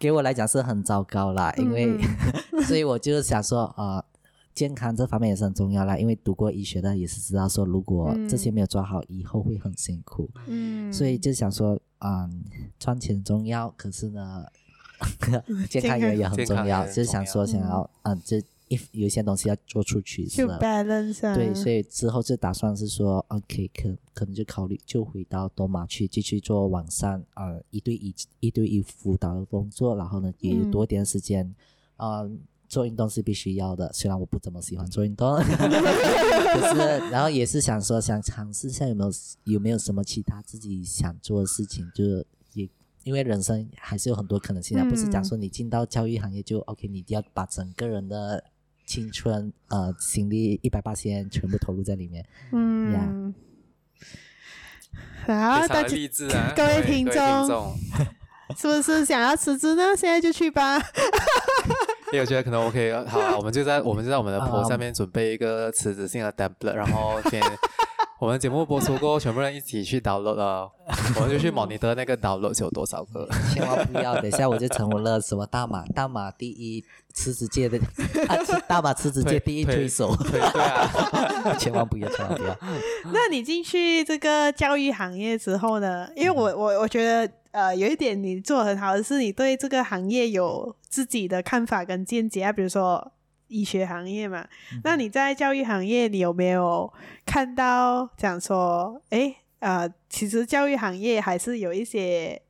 给我来讲是很糟糕啦。因为 所以我就是想说啊。呃健康这方面也是很重要啦，因为读过医学的也是知道说，如果这些没有抓好，以后会很辛苦。嗯，所以就想说，嗯，赚钱重要，可是呢，健康也也很重要，就想说想要，嗯，这一有一些东西要做出取舍。对，所以之后就打算是说，OK，可可能就考虑就回到多玛去继续做网上呃一对一一对一辅导的工作，然后呢也有多点时间，嗯。做运动是必须要的，虽然我不怎么喜欢做运动，可是然后也是想说想尝试一下有没有有没有什么其他自己想做的事情，就是也因为人生还是有很多可能性的，嗯、不是讲说你进到教育行业就 OK，你要把整个人的青春呃心力一百八千全部投入在里面。嗯，好，大家励志啊，各位听众，是不是想要辞职呢？现在就去吧。因为我觉得可能 OK，好啊，我们就在我们就在我们的 post 下面准备一个辞职性的 template，然后先我们节目播出过后，全部人一起去 download 了，我们就去 monitor 那个 download 有多少个。千万不要，等一下我就成为了什么大马大马第一辞职界的 啊，大马辞职界第一推手。对啊，千万不要，千万不要。那你进去这个教育行业之后呢？因为我我我觉得。呃，有一点你做很好的是，你对这个行业有自己的看法跟见解啊。比如说医学行业嘛，嗯、那你在教育行业，你有没有看到讲说，诶，呃，其实教育行业还是有一些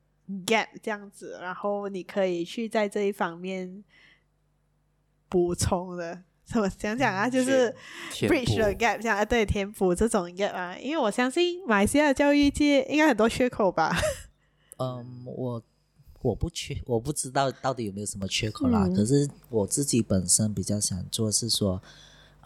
gap 这样子，然后你可以去在这一方面补充的，怎么讲讲啊？就是 bridge the gap，这样啊，对，填补这种 gap 啊，因为我相信马来西亚教育界应该很多缺口吧。嗯，我我不缺，我不知道到底有没有什么缺口啦。嗯、可是我自己本身比较想做是说，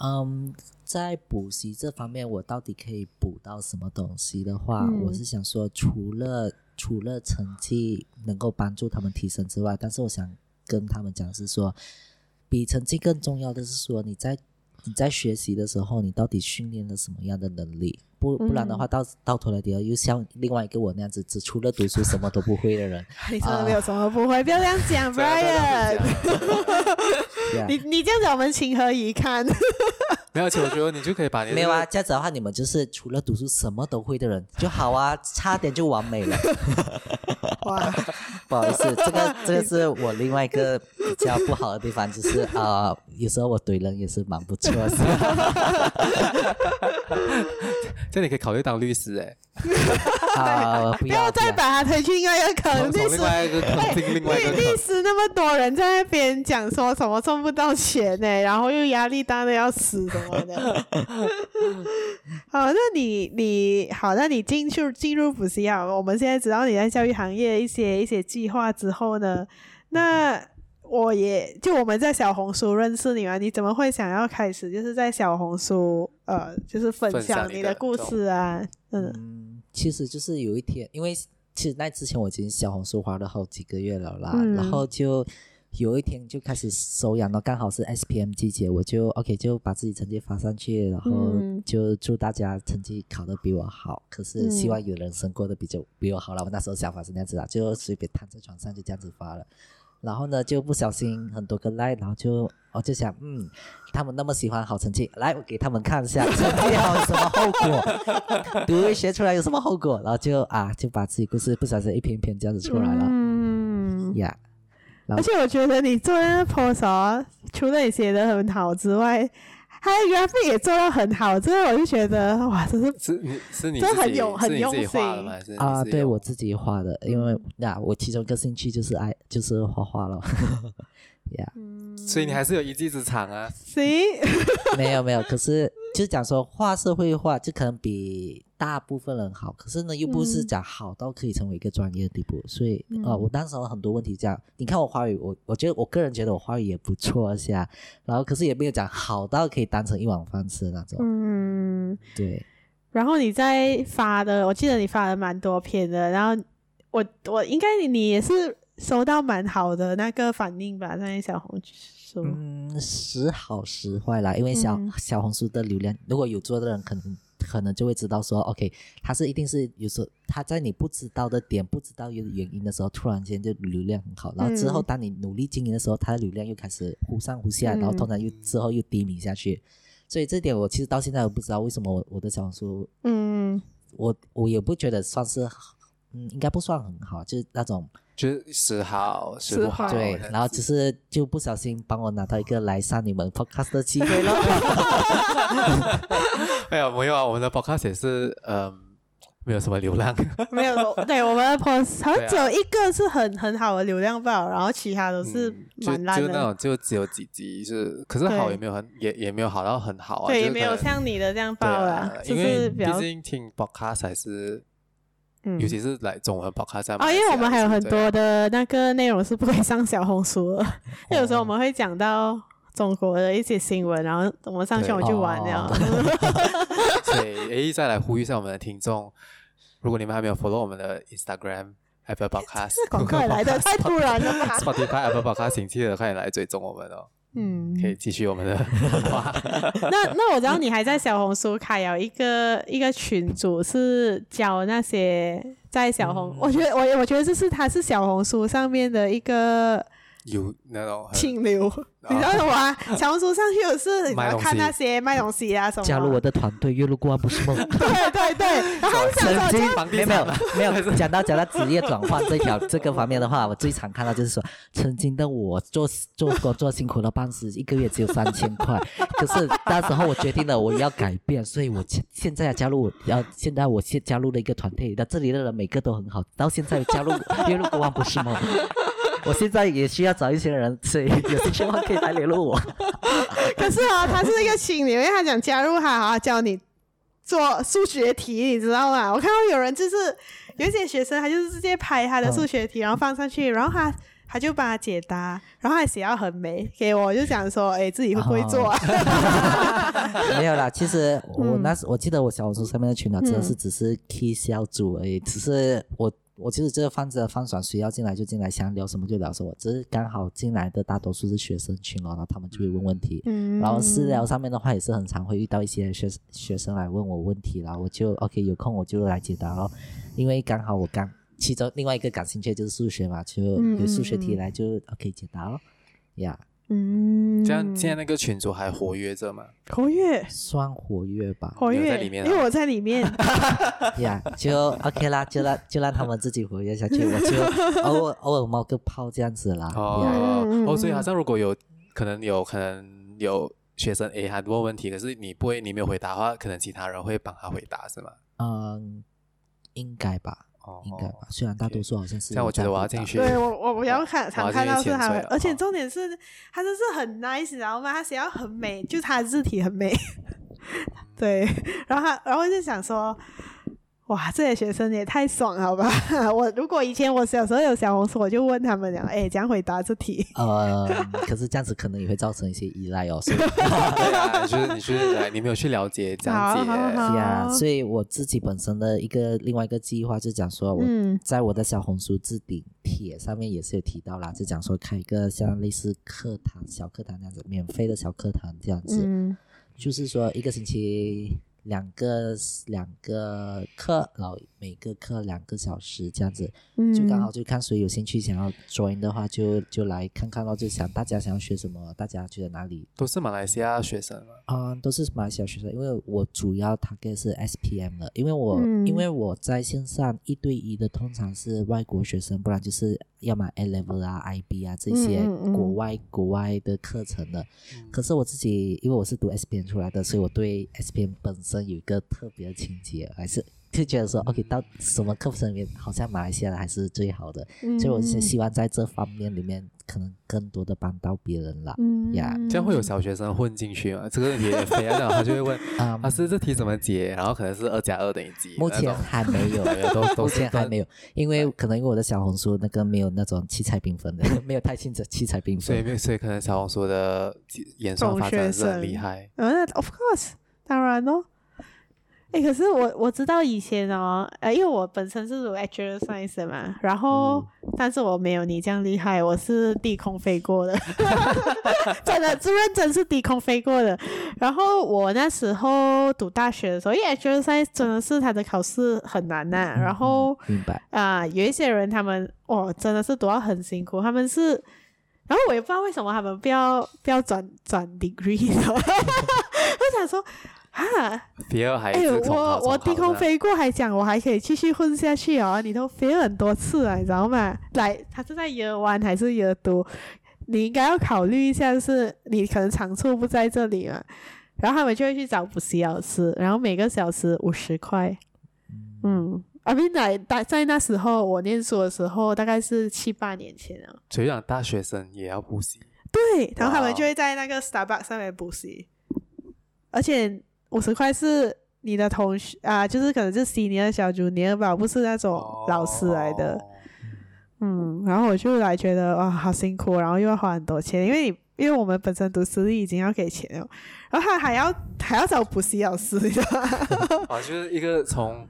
嗯，在补习这方面，我到底可以补到什么东西的话，嗯、我是想说，除了除了成绩能够帮助他们提升之外，但是我想跟他们讲是说，比成绩更重要的是说，你在你在学习的时候，你到底训练了什么样的能力？不不然的话，到到头来的又像另外一个我那样子，只除了读书什么都不会的人。你真的没有什么不会，不要这样讲，Brian。你你这样子，我们情何以堪？没有，我觉得你就可以把你没有啊，这样子的话，你们就是除了读书什么都会的人就好啊，差点就完美了。哇，不好意思，这个这个是我另外一个比较不好的地方，就是啊、呃，有时候我怼人也是蛮不错的。这你可以考虑当律师哎。啊！不要再把他推去另外一个坑，律师，律师那么多人在那边讲说什么赚不到钱呢，然后又压力大的要死什么的。好，那你你好，那你进去进入补习啊，我们现在知道你在教育行业一些一些计划之后呢，那我也就我们在小红书认识你嘛，你怎么会想要开始就是在小红书呃，就是分享你的故事啊？嗯。其实就是有一天，因为其实那之前我已经小红书花了好几个月了啦，嗯、然后就有一天就开始收养了，刚好是 SPM 季节，我就 OK 就把自己成绩发上去，然后就祝大家成绩考得比我好，可是希望有人生过得比较比我好了。我那时候想法是那样子啊，就随便躺在床上就这样子发了。然后呢，就不小心很多个 like，然后就我就想，嗯，他们那么喜欢好成绩，来我给他们看一下成绩好有什么后果，读一学出来有什么后果，然后就啊就把自己故事不小心一篇一篇这样子出来了，嗯。呀，yeah, 而且我觉得你做那个 post 除了你写的很好之外。他的 graphic 也做到很好，真的我就觉得哇，这是是你是你这很有很用心啊，对我自己画的，因为那我其中一个兴趣就是爱就是画画了，呀 Yeah，所以你还是有一技之长啊，行，没有没有，可是就是讲说画是会画，就可能比。大部分人好，可是呢，又不是讲好到可以成为一个专业的地步，嗯、所以啊、呃，我当时有很多问题，这样你看我华语，我我觉得我个人觉得我华语也不错下，然后可是也没有讲好到可以当成一碗饭吃的那种。嗯，对。然后你在发的，我记得你发了蛮多篇的，然后我我应该你也是收到蛮好的那个反应吧，在小红书。嗯，时好时坏啦，因为小、嗯、小红书的流量，如果有做的人可能。可能就会知道说，OK，他是一定是有时候他在你不知道的点、不知道有原因的时候，突然间就流量很好，然后之后当你努力经营的时候，他的流量又开始忽上忽下，然后通常又之后又低迷下去。所以这点我其实到现在我不知道为什么我我的小红书，嗯，我我也不觉得算是，嗯，应该不算很好，就是那种。就是时好时不好，对，然后只是就不小心帮我拿到一个来上你们 podcast 的机会了。没有没有啊，我们的 podcast 也是嗯，没有什么流量，没有，对，我们的 podcast 好像只有一个是很很好的流量吧，然后其他都是蛮烂的，就那种就只有几集是，可是好也没有很也也没有好到很好啊，对，也没有像你的这样爆了，因为毕竟听 podcast 还是。尤其是来中文博客上啊，因为我们还有很多的那个内容是不可以上小红书的，有时候我们会讲到中国的一些新闻，然后我们上去我们就完了。所以，哎，再来呼吁一下我们的听众，如果你们还没有 follow 我们的 Instagram Apple Podcast，广告来的太突然了吧？Spotify Apple Podcast，请记得快点来追踪我们哦。嗯，可以继续我们的 话。那那我知道你还在小红书开有一个一个群组，是教那些在小红，嗯、我觉得我我觉得这是他是小红书上面的一个。有那种清流，你知道什么啊？小红书上去有事，你要看那些卖东西啊什么。加入我的团队，月入过万不是梦。对 对对，然后 曾经没有 没有没有讲到讲到职业转换这条这个方面的话，我最常看到就是说，曾经的我做做工作辛苦了半死，一个月只有三千块。可是那时候我决定了我要改变，所以我现现在要加入，要现在我现加入了一个团队，那这里的人每个都很好，到现在加入月入过万不是梦。我现在也需要找一些人，所以有兴趣的话可以来联络我。可是啊，他是一个青年，因为他想加入他，啊，教你做数学题，你知道吗？我看到有人就是有一些学生，他就是直接拍他的数学题，然后放上去，然后他他就帮他解答，然后还写到很美给我，就想说，哎，自己会不会做？没有啦，其实我那时我记得我小红书上面的群聊真的是只是 key 小组而已，只是我。我其实这个放着放爽，谁要进来就进来，想聊什么就聊什么。只是刚好进来的大多数是学生群咯，然后他们就会问问题。嗯。然后私聊上面的话也是很常会遇到一些学学生来问我问题，然后我就 OK 有空我就来解答咯。因为刚好我刚其中另外一个感兴趣就是数学嘛，就有数学题来就 OK 解答咯。呀。嗯，这样现在那个群主还活跃着吗？活跃，算活跃吧。活跃在里面，因为我在里面。呀，就 OK 啦，就让就让他们自己活跃下去，我就 偶尔偶尔冒个泡这样子啦。哦哦，所以好像如果有可能有可能有学生 A 他问问题，可是你不会你没有回答的话，可能其他人会帮他回答，是吗？嗯，应该吧。应该吧，虽然大多数好像是。但我觉得我要进去。对我，我我要看常看到是他，而且重点是，他就是很 nice，你知道吗？他写到很美，就他的字体很美。对，然后他，然后就想说。哇，这些学生也太爽了，好吧？我如果以前我小时候有小红书，我就问他们讲，哎，怎样回答这题？呃，可是这样子可能也会造成一些依赖哦。所以 对啊，就是你去，你没有去了解这样子呀。所以我自己本身的一个另外一个计划，就讲说，我在我的小红书置顶帖上面也是有提到啦，就讲说开一个像类似课堂、小课堂这样子，免费的小课堂这样子，嗯、就是说一个星期。两个两个课，然后每个课两个小时这样子，嗯、就刚好就看谁有兴趣想要 join 的话就，就就来看看咯。就想大家想要学什么，大家觉得哪里都是马来西亚学生啊、嗯，都是马来西亚学生。因为我主要 target 是 SPM 的，因为我、嗯、因为我在线上一对一的通常是外国学生，不然就是。要么 A level 啊，IB 啊这些国外、嗯嗯、国外的课程的，嗯、可是我自己因为我是读 S P N 出来的，所以我对 S P N 本身有一个特别的情结，还是。就觉得说，OK，到什么课程里面，好像马来西亚的还是最好的，嗯、所以我是希望在这方面里面，可能更多的帮到别人啦。嗯，呀这样会有小学生混进去吗？这个问题也非常好，他就会问，啊、老师这题怎么解？然后可能是二加二等于几？目前还没有，都目前还没有，因为可能因为我的小红书那个没有那种七彩缤纷的，没有太清楚七彩缤纷，所以所以可能小红书的演算发展是很厉害。嗯，Of course，当然哦。哎、欸，可是我我知道以前哦，呃，因为我本身是读 Science 的嘛，然后，嗯、但是我没有你这样厉害，我是低空飞过的，真的，是认真是低空飞过的。然后我那时候读大学的时候，因为 Science 真的是他的考试很难呐，啊，然后，明白啊，呃，有一些人他们哦真的是读到很辛苦，他们是，然后我也不知道为什么他们不要不要转转 degree，我想说。啊！哎、欸，我我低空飞过还讲我还可以继续混下去哦，你都飞了很多次了，你知道吗？来，他是在 year one 还是 year two？你应该要考虑一下，就是你可能长处不在这里嘛。然后他们就会去找补习老师，然后每个小时五十块。嗯，阿斌来大在那时候我念书的时候，大概是七八年前啊。所以讲大学生也要补习？对，然后他们就会在那个 Starbucks 上面补习，而且。五十块是你的同学啊，就是可能是 senior 小 junior 吧，不是那种老师来的。哦、嗯，然后我就来觉得哇，好辛苦，然后又要花很多钱，因为你因为我们本身读私立已经要给钱了，然后他还要还要找补习老师，你知道吗？啊，就是一个从。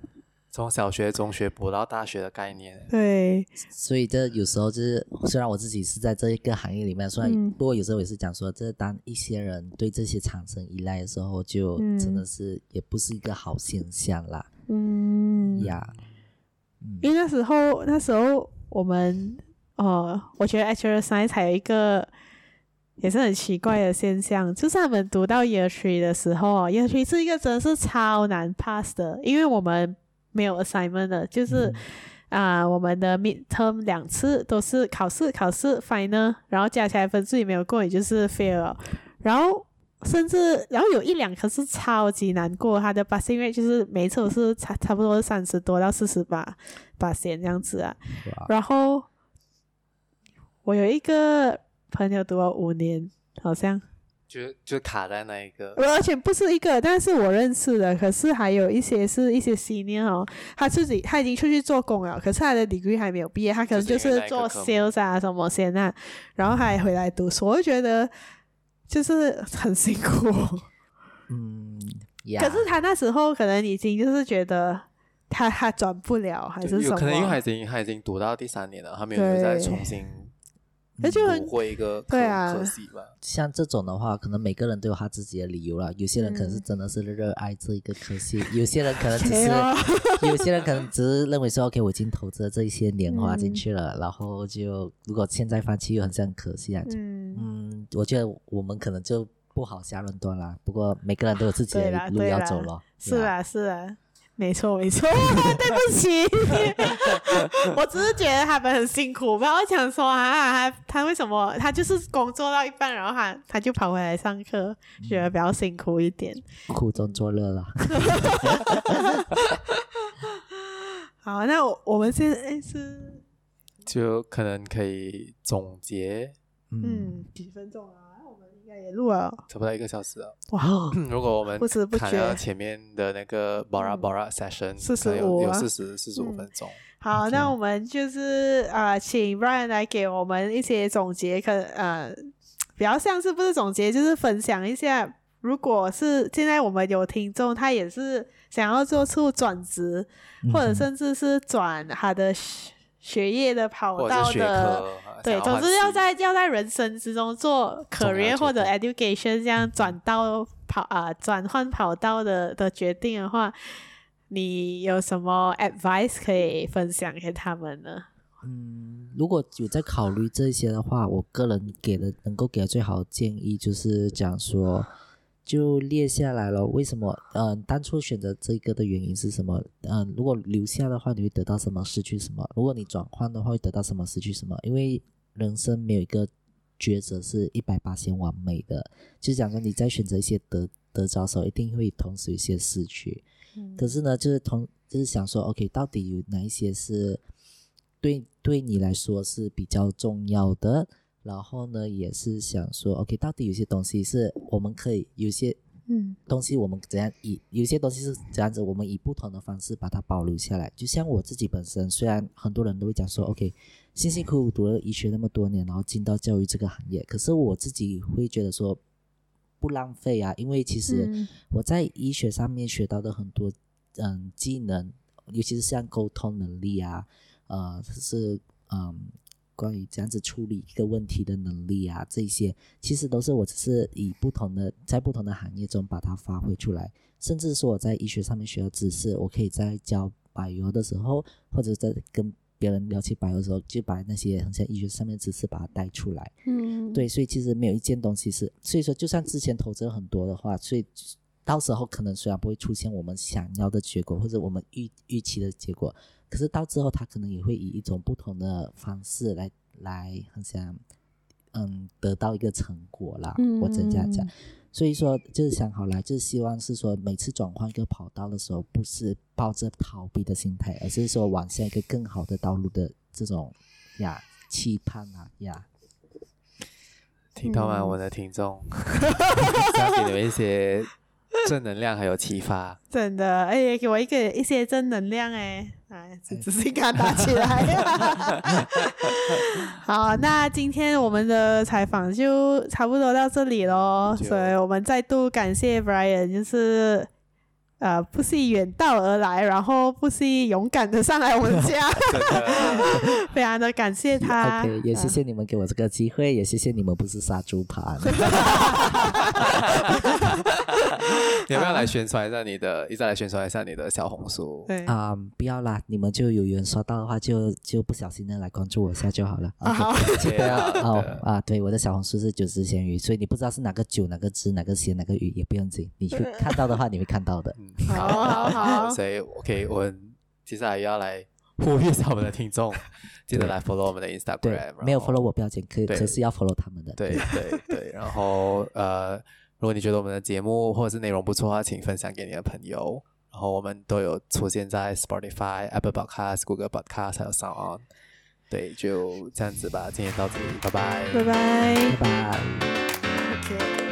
从小学、中学补到大学的概念，对，所以这有时候就是，虽然我自己是在这一个行业里面，虽然、嗯、不过有时候也是讲说，这当一些人对这些产生依赖的时候，就真的是、嗯、也不是一个好现象啦。嗯。呀，yeah, 嗯。因为那时候那时候我们，呃，我觉得 Actuarial Science 还有一个也是很奇怪的现象，就是他们读到 Year Three 的时候，Year Three 是一个真的是超难 pass 的，因为我们。没有 assignment 的，就是啊、嗯呃，我们的 midterm 两次都是考试，考试 final，然后加起来分数也没有过，也就是 fail。然后甚至，然后有一两科是超级难过，他的 passing rate 就是每一次都是差差不多三十多到四十八八线这样子啊。然后我有一个朋友读了五年，好像。就就卡在那一个，而且不是一个，但是我认识的，可是还有一些是一些 senior 哦，他自己他已经出去做工了，可是他的 degree 还没有毕业，他可能就是做 sales 啊什么先啊，然后还回来读书，我就觉得就是很辛苦。嗯，可是他那时候可能已经就是觉得他他转不了，还是什么？可能因为他已经他已经读到第三年了，他没有再重新。那就很会一个可对啊，可惜吧。像这种的话，可能每个人都有他自己的理由了。有些人可能是真的是热爱这一个科系，嗯、有些人可能只 是，有些人可能只是认为说，OK，我已经投资了这一些年华进去了，嗯、然后就如果现在放弃又很像可惜啊。嗯，嗯我觉得我们可能就不好下论断啦。不过每个人都有自己的路要走了。是啊，是啊。没错，没错，对不起，我只是觉得他们很辛苦，不要想说啊，他他为什么他就是工作到一半，然后他他就跑回来上课，嗯、觉得比较辛苦一点，苦中作乐啦。好，那我，我们现在是就可能可以总结，嗯，嗯几分钟啊？也录了差不多一个小时了。哇！如果我们不知不觉前面的那个 Bora Bora session 四十五有四十四十五分钟。好，那我们就是呃，请 Brian 来给我们一些总结，可呃，比较像是不是总结，就是分享一下，如果是现在我们有听众，他也是想要做出转职，或者甚至是转他的。学业的跑道的，对，总之要在要在人生之中做 career 或者 education 这样转到跑啊转换跑道的的决定的话，你有什么 advice 可以分享给他们呢？嗯，如果有在考虑这些的话，我个人给的能够给的最好的建议就是讲说。就列下来了，为什么？嗯、呃，当初选择这个的原因是什么？嗯、呃，如果留下的话，你会得到什么？失去什么？如果你转换的话，会得到什么？失去什么？因为人生没有一个抉择是一百八十完美的，就是讲说你在选择一些得得着时候，一定会同时有一些失去。嗯。可是呢，就是同就是想说，OK，到底有哪一些是对对你来说是比较重要的？然后呢，也是想说，OK，到底有些东西是我们可以，有些嗯东西我们怎样以，有些东西是怎样子，我们以不同的方式把它保留下来。就像我自己本身，虽然很多人都会讲说，OK，辛辛苦苦读了医学那么多年，然后进到教育这个行业，可是我自己会觉得说不浪费啊，因为其实我在医学上面学到的很多嗯技能，尤其是像沟通能力啊，呃，是嗯。关于这样子处理一个问题的能力啊，这些其实都是我只是以不同的在不同的行业中把它发挥出来，甚至说我在医学上面学的知识，我可以在教 bio 的时候，或者在跟别人聊起 bio 的时候，就把那些很像医学上面的知识把它带出来。嗯，对，所以其实没有一件东西是，所以说就算之前投资很多的话，所以到时候可能虽然不会出现我们想要的结果，或者我们预预期的结果。可是到之后，他可能也会以一种不同的方式来来，好像嗯，得到一个成果啦。嗯、我真这样讲，所以说就是想好来，就是希望是说每次转换一个跑道的时候，不是抱着逃避的心态，而是说往下一个更好的道路的这种呀期盼啊呀。听到吗，我的听众？想给你们一些正能量，还有启发。真的，哎，给我一个一些正能量，哎。哎，只是跟他打起来。好，那今天我们的采访就差不多到这里喽。所以我们再度感谢 Brian，就是呃，不惜远道而来，然后不惜勇敢的上来我们家，非常的感谢他。OK，也谢谢你们给我这个机会，也谢谢你们不是杀猪盘。你要不要来宣传一下你的？一再来宣传一下你的小红书。对啊、嗯，不要啦，你们就有缘刷到的话就，就就不小心的来关注我一下就好了。Okay、好，不要 哦啊，对，我的小红书是九只咸鱼，所以你不知道是哪个九、哪个只、哪个咸、哪个鱼也不用紧，你会看到的话你会看到的。嗯、好好好，所以 OK，我们接下来要来呼吁一下我们的听众，记得来 follow 我们的 Instagram。对，没有 follow 我不要紧，可以，可是要 follow 他们的。对对对，然后呃。如果你觉得我们的节目或者是内容不错的话，请分享给你的朋友。然后我们都有出现在 Spotify、Apple Podcast、Google Podcast 还有 SoundOn。对，就这样子吧，今天到这里，拜拜，拜拜，拜拜。Okay.